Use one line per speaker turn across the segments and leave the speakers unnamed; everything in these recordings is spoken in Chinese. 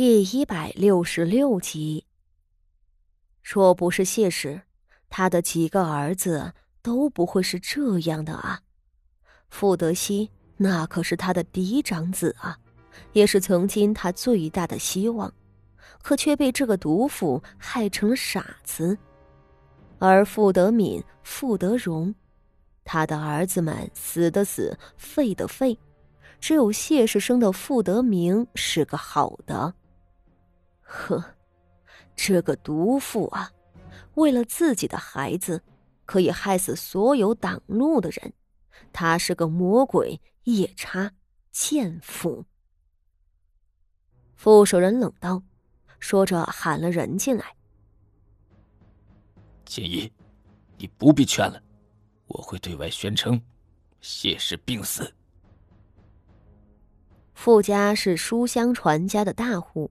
第一百六十六集。若不是谢氏，他的几个儿子都不会是这样的啊！傅德熙那可是他的嫡长子啊，也是曾经他最大的希望，可却被这个毒妇害成了傻子。而傅德敏、傅德荣，他的儿子们死的死，废的废，只有谢氏生的傅德明是个好的。呵，这个毒妇啊，为了自己的孩子，可以害死所有挡路的人。她是个魔鬼、夜叉、贱妇。副手人冷道，说着喊了人进来。
锦衣，你不必劝了，我会对外宣称谢氏病死。
傅家是书香传家的大户。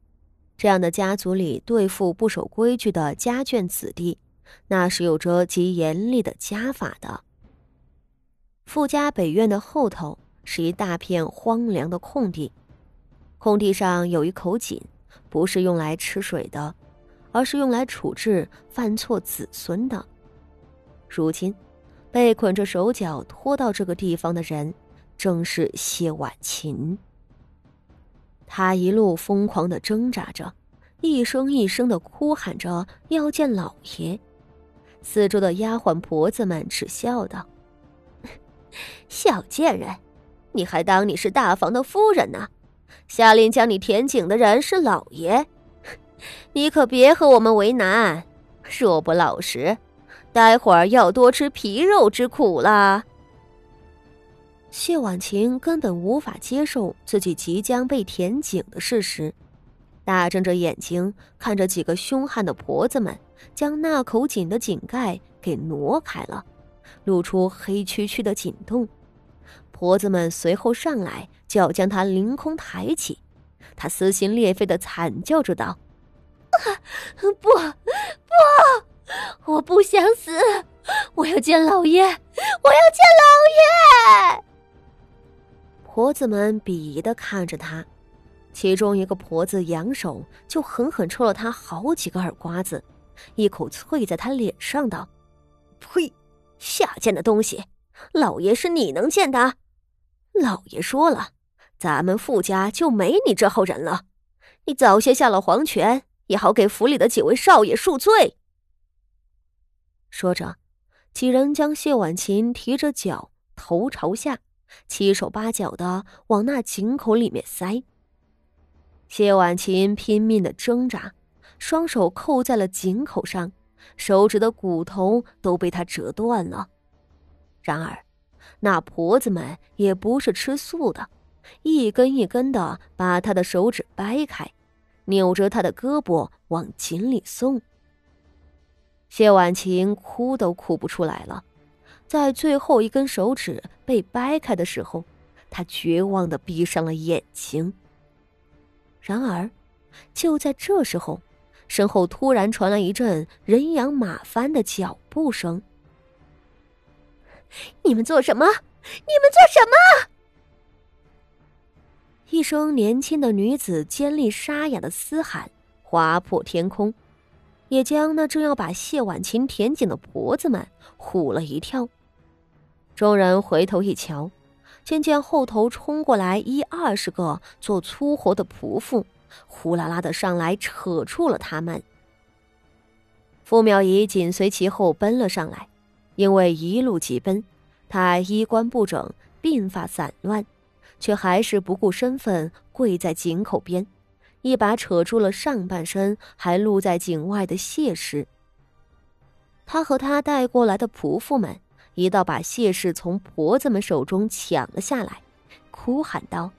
这样的家族里，对付不守规矩的家眷子弟，那是有着极严厉的家法的。傅家北院的后头是一大片荒凉的空地，空地上有一口井，不是用来吃水的，而是用来处置犯错子孙的。如今，被捆着手脚拖到这个地方的人，正是谢婉琴。他一路疯狂的挣扎着，一声一声的哭喊着要见老爷。四周的丫鬟婆子们耻笑道：“ 小贱人，你还当你是大房的夫人呢？下令将你填井的人是老爷，你可别和我们为难。若不老实，待会儿要多吃皮肉之苦了。”谢婉晴根本无法接受自己即将被填井的事实，大睁着眼睛看着几个凶悍的婆子们将那口井的井盖给挪开了，露出黑黢黢的井洞。婆子们随后上来就要将他凌空抬起，他撕心裂肺的惨叫着道：“啊不，不，我不想死，我要见老爷，我要见老爷！”婆子们鄙夷的看着他，其中一个婆子扬手就狠狠抽了他好几个耳刮子，一口啐在他脸上道：“呸，下贱的东西！老爷是你能见的？老爷说了，咱们傅家就没你这号人了。你早些下了黄泉，也好给府里的几位少爷赎罪。”说着，几人将谢婉琴提着脚，头朝下。七手八脚的往那井口里面塞。谢婉琴拼命的挣扎，双手扣在了井口上，手指的骨头都被他折断了。然而，那婆子们也不是吃素的，一根一根的把他的手指掰开，扭着他的胳膊往井里送。谢婉琴哭都哭不出来了。在最后一根手指被掰开的时候，他绝望的闭上了眼睛。然而，就在这时候，身后突然传来一阵人仰马翻的脚步声。“你们做什么？你们做什么？”一声年轻的女子尖利沙哑的嘶喊划破天空，也将那正要把谢婉晴填紧的脖子们唬了一跳。众人回头一瞧，见见后头冲过来一二十个做粗活的仆妇，呼啦啦的上来扯住了他们。傅妙仪紧随其后奔了上来，因为一路急奔，她衣冠不整，鬓发散乱，却还是不顾身份跪在井口边，一把扯住了上半身还露在井外的谢氏。他和他带过来的仆妇们。一道把谢氏从婆子们手中抢了下来，哭喊道：“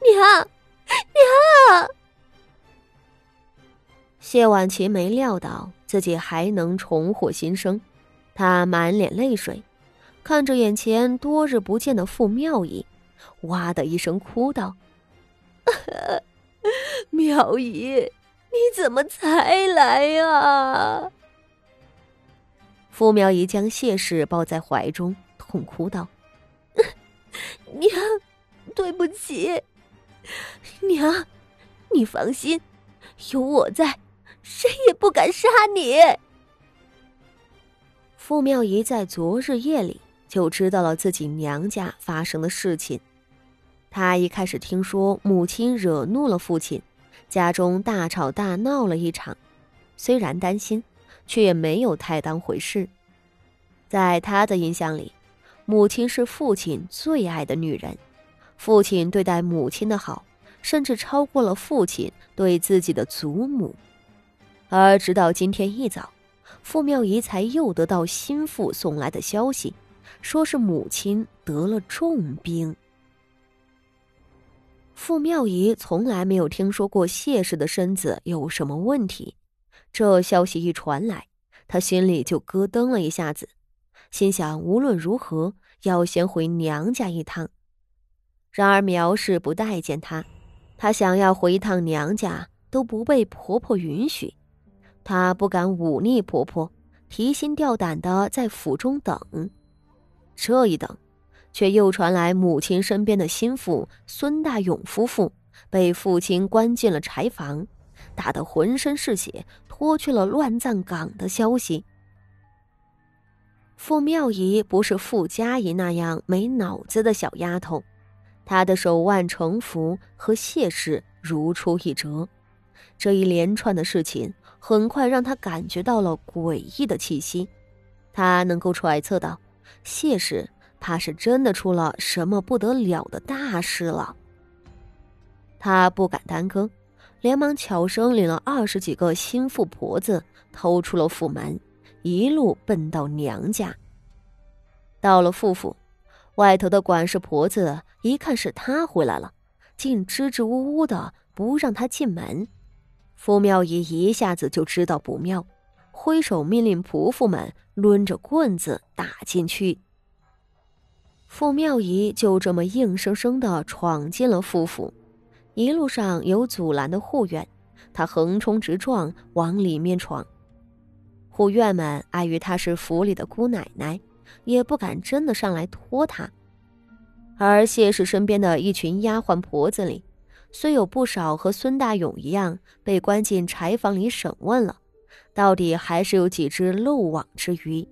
娘，娘！”谢婉琪没料到自己还能重获新生，她满脸泪水，看着眼前多日不见的傅妙仪，哇的一声哭道：“ 妙仪，你怎么才来呀？”傅苗仪将谢氏抱在怀中，痛哭道：“娘，对不起，娘，你放心，有我在，谁也不敢杀你。”傅妙仪在昨日夜里就知道了自己娘家发生的事情。她一开始听说母亲惹怒了父亲，家中大吵大闹了一场，虽然担心，却也没有太当回事。在他的印象里，母亲是父亲最爱的女人，父亲对待母亲的好，甚至超过了父亲对自己的祖母。而直到今天一早，傅妙仪才又得到心腹送来的消息，说是母亲得了重病。傅妙仪从来没有听说过谢氏的身子有什么问题，这消息一传来，他心里就咯噔了一下子。心想，无论如何要先回娘家一趟。然而苗氏不待见她，她想要回一趟娘家都不被婆婆允许。她不敢忤逆婆婆，提心吊胆的在府中等。这一等，却又传来母亲身边的心腹孙大勇夫妇被父亲关进了柴房，打得浑身是血，拖去了乱葬岗的消息。傅妙仪不是傅家仪那样没脑子的小丫头，她的手腕城府和谢氏如出一辙。这一连串的事情很快让她感觉到了诡异的气息。她能够揣测到，谢氏怕是真的出了什么不得了的大事了。她不敢耽搁，连忙悄声领了二十几个心腹婆子偷出了府门。一路奔到娘家。到了傅府，外头的管事婆子一看是他回来了，竟支支吾吾的不让他进门。傅妙仪一下子就知道不妙，挥手命令仆妇们抡着棍子打进去。傅妙仪就这么硬生生的闯进了傅府，一路上有阻拦的护院，他横冲直撞往里面闯。护院们碍于她是府里的姑奶奶，也不敢真的上来拖她。而谢氏身边的一群丫鬟婆子里，虽有不少和孙大勇一样被关进柴房里审问了，到底还是有几只漏网之鱼。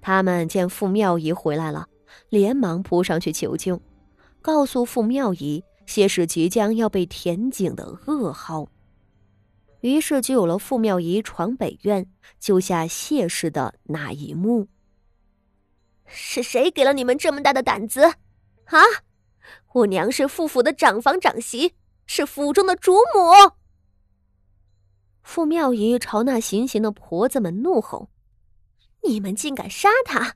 他们见傅妙仪回来了，连忙扑上去求救，告诉傅妙仪谢氏即将要被填井的噩耗。于是就有了傅妙仪闯北院救下谢氏的那一幕。是谁给了你们这么大的胆子？啊！我娘是傅府的长房长媳，是府中的主母。傅妙仪朝那行刑的婆子们怒吼：“你们竟敢杀她！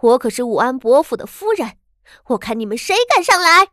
我可是武安伯府的夫人，我看你们谁敢上来！”